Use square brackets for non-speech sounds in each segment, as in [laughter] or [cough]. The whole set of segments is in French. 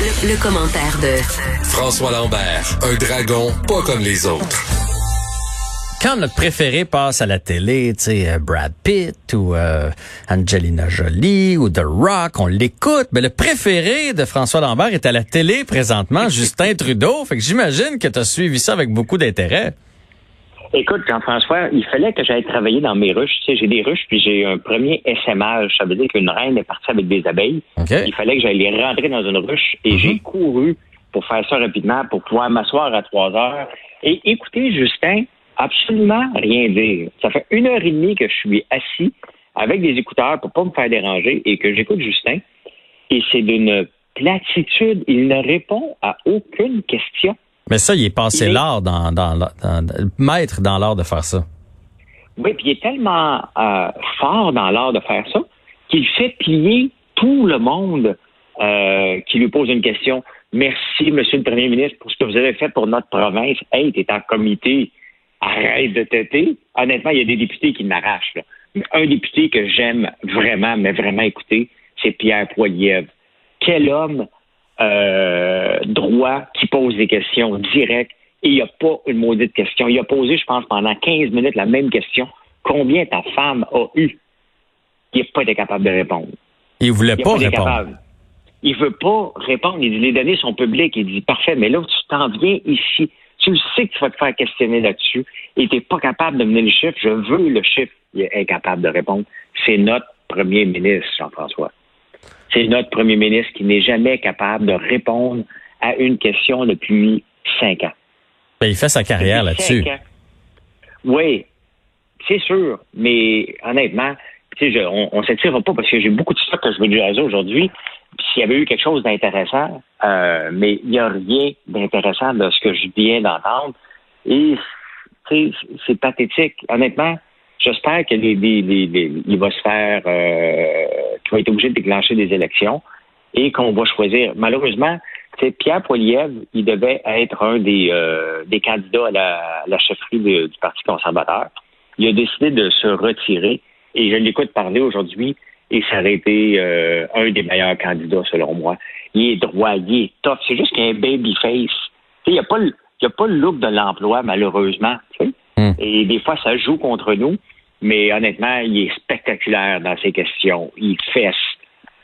Le, le commentaire de François Lambert, un dragon pas comme les autres. Quand notre préféré passe à la télé, tu sais, euh, Brad Pitt ou euh, Angelina Jolie ou The Rock, on l'écoute. Mais le préféré de François Lambert est à la télé présentement, [laughs] Justin Trudeau. Fait que j'imagine que tu as suivi ça avec beaucoup d'intérêt. Écoute, Jean-François, il fallait que j'aille travailler dans mes ruches. Tu sais, j'ai des ruches, puis j'ai un premier SMH. Ça veut dire qu'une reine est partie avec des abeilles. OK. Il fallait que j'aille les rentrer dans une ruche. Et Mhm. j'ai couru pour faire ça rapidement, pour pouvoir m'asseoir à trois heures. Et écoutez, Justin, absolument rien dire. Ça fait une heure et demie que je suis assis avec des écouteurs pour pas me faire déranger et que j'écoute Justin. Et c'est d'une platitude. Il ne répond à aucune question. Mais ça, il est passé est- l'art dans, dans, dans, dans- maître dans l'art de faire ça. Oui, puis il est tellement euh, fort dans l'art de faire ça qu'il fait plier tout le monde euh, qui lui pose une question. Merci, Monsieur le Premier ministre, pour ce que vous avez fait pour notre province. Hey, t'es en comité. Arrête de têter. Honnêtement, il y a des députés qui m'arrachent. Un député que j'aime vraiment, mais vraiment écouter, c'est Pierre Poilievre. Quel homme euh, droit qui pose des questions directes et il n'y a pas une maudite question. Il a posé, je pense, pendant 15 minutes la même question. Combien ta femme a eu? Il n'a pas été capable de répondre. Il voulait Il pas pas répondre. capable. Il veut pas répondre. Il dit, les données sont publiques. Il dit, parfait, mais là, tu t'en viens ici. Tu sais que tu vas te faire questionner là-dessus et tu n'es pas capable de mener le chiffre. Je veux le chiffre. Il est incapable de répondre. C'est notre premier ministre, Jean-François. C'est notre premier ministre qui n'est jamais capable de répondre à une question depuis cinq ans. Ben, il fait sa carrière là-dessus. cinq ans. Oui, c'est sûr, mais honnêtement, je- on, on s'étire pas parce que j'ai beaucoup de stock que je veux jaser aujourd'hui. S'il y avait eu quelque chose d'intéressant, euh, mais il n'y a rien d'intéressant de ce que je viens d'entendre. Et c'est pathétique. Honnêtement, j'espère que les, les- les- il va se faire, euh, qu'il va être obligé de déclencher des élections et qu'on va choisir. Malheureusement, Pierre Poilievre, il devait être un des, euh, des candidats à la, à la chefferie du Parti conservateur. Il a décidé de se retirer et je l'écoute parler aujourd'hui et ça aurait été euh, un des meilleurs candidats selon moi. Il est droit, il est tough. C'est juste qu'il a un baby face. Il n'y a, pas le- il a pas le look de l'emploi, malheureusement. Hmm. Et des fois, ça joue contre nous. Mais honnêtement, il est spectaculaire dans ses questions. Il fesse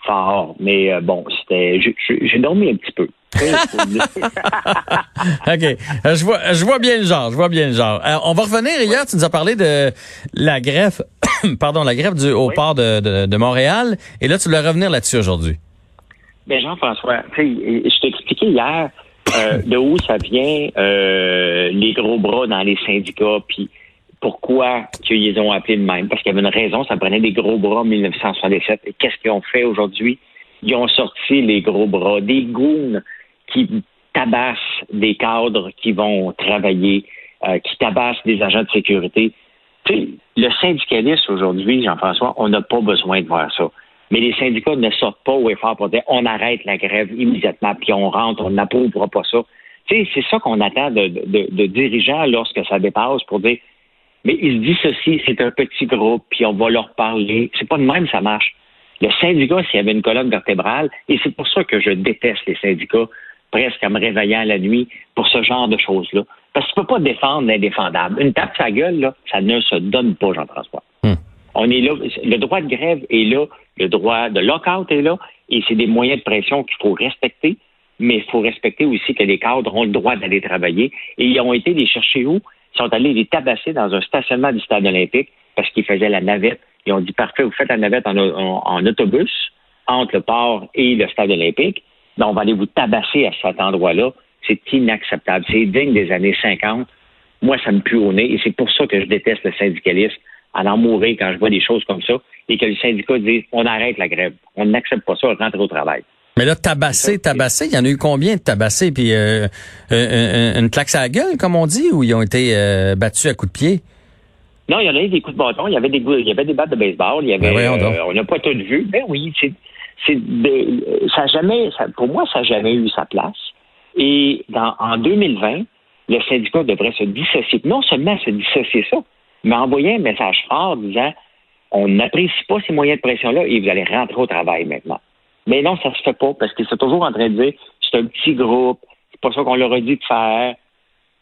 fort. Mais euh, bon, c'était. j'ai- dormi un petit peu. [laughs] [laughs] OK. Euh, Je vois, je vois bien le genre. Je vois bien le genre. Euh, on va revenir. Hier, tu nous as parlé de la grève, [coughs] pardon, la grève du, au Oui. port de, de, de Montréal. Et là, tu voulais revenir là-dessus aujourd'hui. Ben Jean-François, je t'ai expliqué hier euh, de où ça vient euh, les gros bras dans les syndicats, puis pourquoi qu'ils ont appelé de même? Parce qu'il y avait une raison, ça prenait des gros bras en 1967. Et qu'est-ce qu'ils ont fait aujourd'hui? Ils ont sorti les gros bras, des goons qui tabassent des cadres qui vont travailler, euh, qui tabassent des agents de sécurité. Tu sais, le syndicalisme aujourd'hui, Jean-François, on n'a pas besoin de voir ça. Mais les syndicats ne sortent pas au effort pour dire on arrête la grève immédiatement, puis on rentre, on n'approuvera pas ça. C'est ça qu'on attend de, de, dirigeants lorsque ça dépasse pour dire mais il se ceci, c'est un petit groupe, puis on va leur parler. C'est pas de même ça marche. Le syndicat, s'il y avait une colonne vertébrale, et c'est pour ça que je déteste les syndicats, presque en me réveillant la nuit pour ce genre de choses-là. Parce que tu peux pas défendre l'indéfendable. Une tape sa gueule, là, ça ne se donne pas, Jean-François. On est là, le droit de grève est là, le droit de lockout est là, et c'est des moyens de pression qu'il faut respecter, mais il faut respecter aussi que les cadres ont le droit d'aller travailler. Et ils ont été les chercher où? Ils sont allés les tabasser dans un stationnement du stade olympique parce qu'ils faisaient la navette. Ils ont dit, parfait, vous faites la navette en, en- en autobus entre le port et le stade olympique. Donc, on va aller vous tabasser à cet endroit-là. C'est inacceptable. C'est digne des années 50. Moi, ça me pue au nez et c'est pour ça que je déteste le syndicalisme à en mourir quand je vois des choses comme ça et que le syndicat dit on arrête la grève. On n'accepte pas ça, on rentre au travail. Mais là, tabassé, tabassé, il y en a eu combien de tabassés? Puis euh, euh, une claque à la gueule, comme on dit, ou ils ont été euh, battus à coups de pied? Non, il y en a eu des coups de bâton, il y avait des, il y avait des battes de baseball, il y avait, Ben euh, on n'a pas tout vu. Ben oui, c'est, ça jamais, ça- pour moi, ça n'a jamais eu sa place. Et dans, en 2020, le syndicat devrait se dissocier. Non seulement se dissocier ça, mais envoyer un message fort disant on n'apprécie pas ces moyens de pression-là et vous allez rentrer au travail maintenant. Mais non, ça se fait pas parce qu'ils sont toujours en train de dire c'est un petit groupe, c'est pas ça qu'on leur a dit de faire,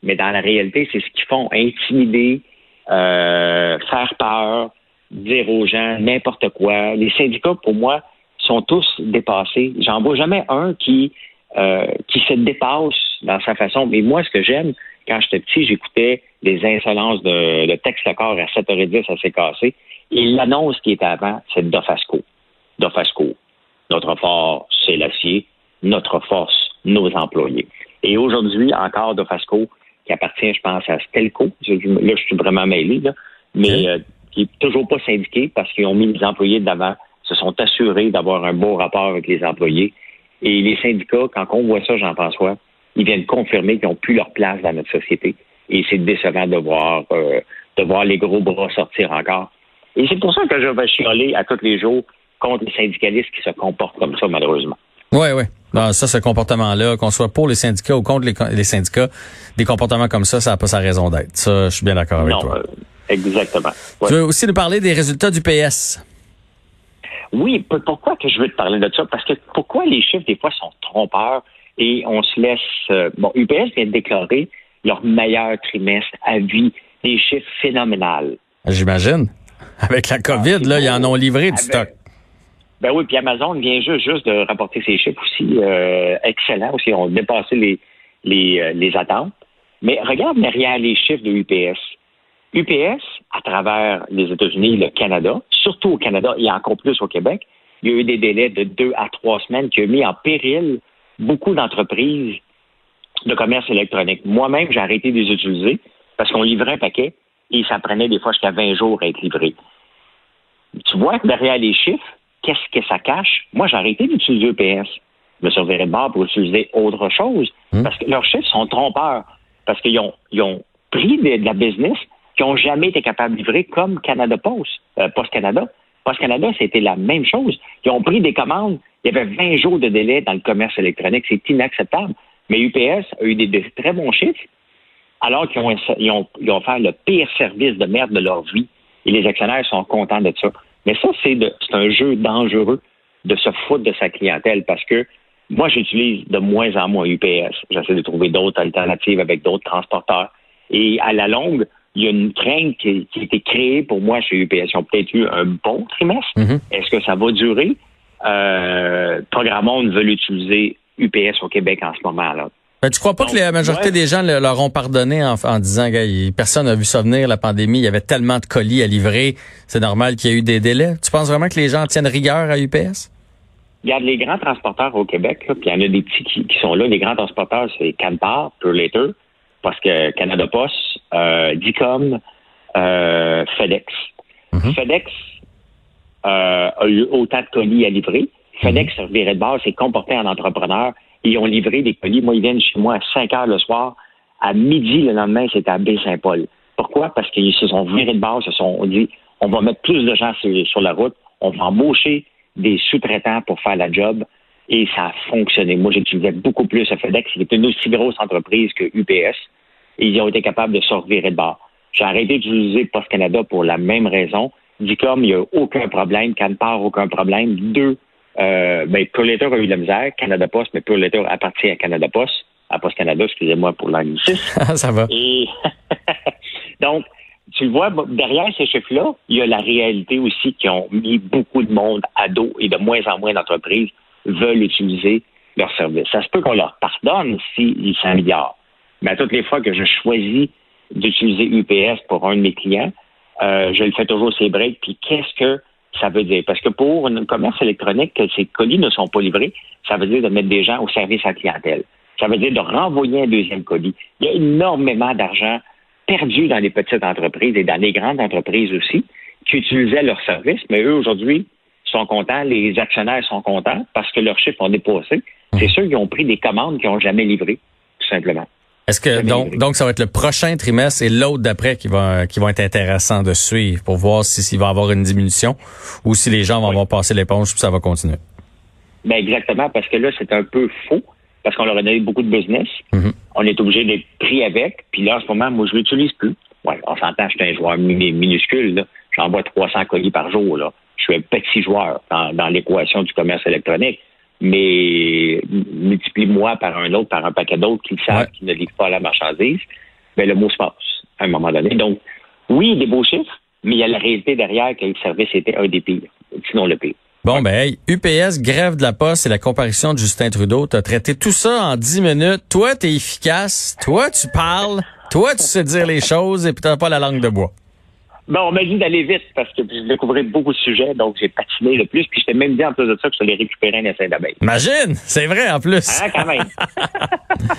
mais dans la réalité, c'est ce qu'ils font, intimider, euh, faire peur, dire aux gens n'importe quoi. Les syndicats, pour moi, sont tous dépassés. J'en vois jamais un qui euh, qui se dépasse dans sa façon. Mais moi, ce que j'aime, quand j'étais petit, j'écoutais les insolences de, de texte corps à 7h10, ça s'est cassé. Et l'annonce qui était avant, c'est Dofasco. Dofasco. Notre fort, c'est l'acier. Notre force, nos employés. Et aujourd'hui, encore Dofasco, qui appartient, je pense, à Stelco. Là, je suis vraiment mêlé, là. Mais euh, qui est toujours pas syndiqué parce qu'ils ont mis les employés d'avant, se sont assurés d'avoir un bon rapport avec les employés. Et les syndicats, quand on voit ça, Jean-François, ils viennent confirmer qu'ils n'ont plus leur place dans notre société. Et c'est décevant de voir, euh, de voir les gros bras sortir encore. Et c'est pour ça que je vais chialer à tous les jours contre les syndicalistes qui se comportent comme ça, malheureusement. Oui, oui. ça, ce comportement-là, qu'on soit pour les syndicats ou contre les, syndicats, des comportements comme ça, ça n'a pas sa raison d'être. Ça, je suis bien d'accord avec toi. Euh, exactement. Tu veux aussi nous parler des résultats du PS? Oui, pourquoi que je veux te parler de ça? Parce que pourquoi les chiffres, des fois, sont trompeurs? Et on se laisse... Euh, bon, UPS vient de déclarer leur meilleur trimestre à vie, des chiffres phénoménales. J'imagine. Avec la COVID, là, ils en ont livré du stock. Ben oui, puis Amazon vient juste, juste de rapporter ses chiffres aussi euh, excellents aussi, ont dépassé les, les, euh, les attentes. Mais regarde derrière les chiffres de UPS. UPS, à travers les États-Unis, le Canada, surtout au Canada et encore plus au Québec, il y a eu des délais de deux à trois semaines qui ont mis en péril beaucoup d'entreprises de commerce électronique. Moi-même, j'ai arrêté de les utiliser parce qu'on livrait un paquet et ça prenait des fois jusqu'à 20 jours à être livré. Tu vois que derrière les chiffres, qu'est-ce que ça cache? Moi, j'ai arrêté d'utiliser EPS. Je me suis de bord pour utiliser autre chose hmm. parce que leurs chiffres sont trompeurs. Parce qu'ils ont, ils ont pris de, la business qui n'ont jamais été capables de livrer comme Canada Post, euh, Post Canada. Post Canada, c'était la même chose. Ils ont pris des commandes. Il y avait 20 jours de délai dans le commerce électronique. C'est inacceptable. Mais UPS a eu des, très bons chiffres alors qu'ils ont, ils ont, ils ont fait le pire service de merde de leur vie. Et les actionnaires sont contents de ça. Mais ça, c'est un jeu dangereux de se foutre de sa clientèle parce que moi, j'utilise de moins en moins UPS. J'essaie de trouver d'autres alternatives avec d'autres transporteurs. Et à la longue, il y a une crainte qui, a été créée pour moi chez UPS. Ils ont peut-être eu un bon trimestre. Mm-hmm. Est-ce que ça va durer? Euh, Programmons veut utiliser UPS au Québec en ce moment. là. Ben, tu crois pas que la majorité des gens leur ont pardonné en, disant que personne n'a vu ça venir, la pandémie, il y avait tellement de colis à livrer, c'est normal qu'il y ait eu des délais. Tu penses vraiment que les gens tiennent rigueur à UPS? Regarde, les grands transporteurs au Québec, puis il y en a des petits qui, sont là. Les grands transporteurs, c'est Canpar, Later, parce que Canada Post, euh, Dicom, euh, FedEx. Mm-hmm. FedEx euh, a eu autant de colis à livrer. FedEx, mm de base, s'est comporté en entrepreneur ils ont livré des colis. Moi, ils viennent chez moi à 5 heures le soir. À midi le lendemain, c'était à Baie-Saint-Paul. Pourquoi? Parce qu'ils se sont virés de base, se sont dit, on va mettre plus de gens sur, la route, on va embaucher des sous-traitants pour faire la job. Et ça a fonctionné. Moi, j'utilisais beaucoup plus à FedEx, qui était une aussi grosse entreprise que UPS. Et ils ont été capables de se revirer de bord. J'ai arrêté d'utiliser Post Canada pour la même raison. Dicom, il n'y a aucun problème. Canpar, aucun problème. Deux, euh, ben, a eu de la misère, Canada Post, mais Pure appartient à Canada Post, à Post Canada, excusez-moi pour l'anglicisme. [laughs] Ça va. Et [laughs] donc, tu le vois, derrière ces chiffres-là, il y a la réalité aussi qui ont mis beaucoup de monde à dos et de moins en moins d'entreprises veulent utiliser leur service. Ça se peut qu'on leur pardonne s'ils s'améliorent. Mais à toutes les fois que je choisis d'utiliser UPS pour un de mes clients, euh, je le fais toujours ces breaks. Puis qu'est-ce que ça veut dire? Parce que pour un commerce électronique, que ces colis ne sont pas livrés, ça veut dire de mettre des gens au service à la clientèle. Ça veut dire de renvoyer un deuxième colis. Il y a énormément d'argent perdu dans les petites entreprises et dans les grandes entreprises aussi qui utilisaient leurs services, mais eux, aujourd'hui, sont contents, les actionnaires sont contents parce que leurs chiffres ont dépassé. C'est ceux qui ont pris des commandes qui n'ont jamais livré, tout simplement. Est-ce que donc, donc ça va être le prochain trimestre et l'autre d'après qui va qui vont être intéressants de suivre pour voir si s'il va y avoir une diminution ou si les gens vont avoir passé l'éponge puis ça va continuer? Ben exactement parce que là c'est un peu faux parce qu'on leur a donné beaucoup de business. Mm-hmm. On est obligé d'être pris avec puis là en ce moment moi je l'utilise plus. Ouais, on s'entend, je suis un joueur minuscule J'envoie 300 colis par jour là. Je suis un petit joueur dans, dans l'équation du commerce électronique. Mais multiplie-moi par un autre, par un paquet d'autres qui savent Ouais. qu'ils ne livrent pas la marchandise, ben le mot se passe à un moment donné. Donc, oui, des beaux chiffres, mais il y a la réalité derrière que le service était un des pires, sinon le pire. Bon, ben, hey, UPS, grève de la poste et la comparution de Justin Trudeau. T'as traité tout ça en 10 minutes. Toi, t'es efficace. Toi, tu parles. Toi, tu sais dire les choses et puis t'as pas la langue de bois. Bon, on m'a dit d'aller vite parce que je découvrais beaucoup de sujets, donc j'ai patiné le plus. Puis je t'ai même dit en plus de ça que je allais récupérer un essai d'abeille. Imagine! C'est vrai, en plus. Hein, quand même. [laughs]